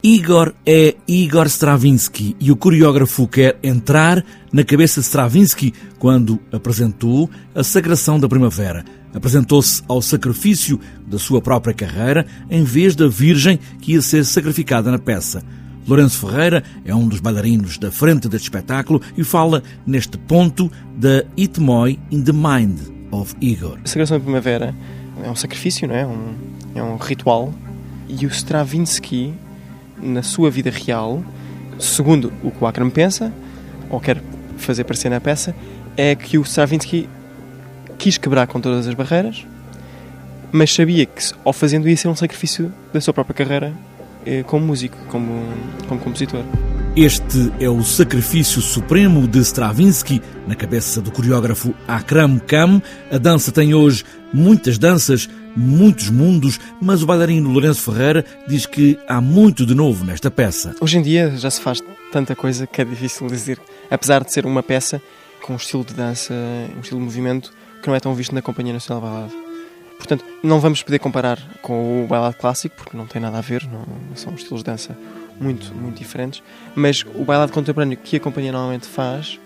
Igor é Igor Stravinsky e o coreógrafo quer entrar na cabeça de Stravinsky quando apresentou a Sagração da Primavera. Apresentou-se ao sacrifício da sua própria carreira em vez da Virgem que ia ser sacrificada na peça. Lourenço Ferreira é um dos bailarinos da frente deste espetáculo e fala neste ponto da Itmoy in the Mind of Igor. A Sagração da Primavera é um sacrifício, não é? Um, é um ritual. E o Stravinsky na sua vida real, segundo o que o Akram pensa, ou quer fazer parecer na peça, é que o Stravinsky quis quebrar com todas as barreiras, mas sabia que ao fazendo isso ser um sacrifício da sua própria carreira eh, como músico, como, como compositor. Este é o sacrifício supremo de Stravinsky na cabeça do coreógrafo Akram Khan. A dança tem hoje muitas danças, muitos mundos, mas o bailarino Lourenço Ferreira diz que há muito de novo nesta peça. Hoje em dia já se faz tanta coisa que é difícil dizer. Apesar de ser uma peça com um estilo de dança, um estilo de movimento que não é tão visto na Companhia Nacional de Bailado. Portanto, não vamos poder comparar com o bailado clássico, porque não tem nada a ver, não, são estilos de dança muito, muito diferentes. Mas o bailado contemporâneo que a companhia normalmente faz,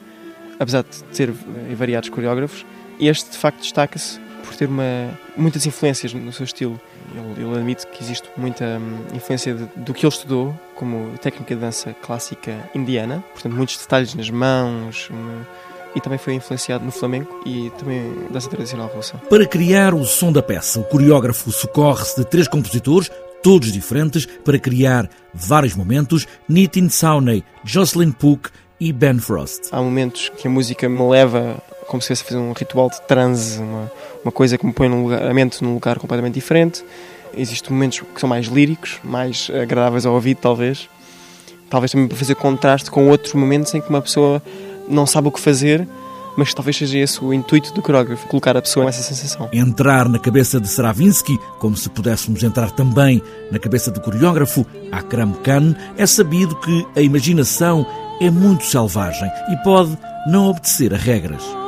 apesar de ter eh, variados coreógrafos, este de facto destaca-se por ter uma, muitas influências no seu estilo. Ele, ele admite que existe muita hum, influência de, do que ele estudou como técnica de dança clássica indiana, portanto, muitos detalhes nas mãos. Uma, e também foi influenciado no flamenco e também dança tradicional russa. Para criar o som da peça, o coreógrafo socorre-se de três compositores, todos diferentes, para criar vários momentos: Nitin Sauney, Jocelyn Pook e Ben Frost. Há momentos que a música me leva como se fosse fazer um ritual de transe, uma, uma coisa que me põe lugar, a mente num lugar completamente diferente. Existem momentos que são mais líricos, mais agradáveis ao ouvido, talvez. Talvez também para fazer contraste com outros momentos em que uma pessoa não sabe o que fazer, mas talvez seja esse o intuito do coreógrafo, colocar a pessoa nessa sensação. Entrar na cabeça de Stravinsky, como se pudéssemos entrar também na cabeça do coreógrafo Akram Khan, é sabido que a imaginação é muito selvagem e pode não obedecer a regras.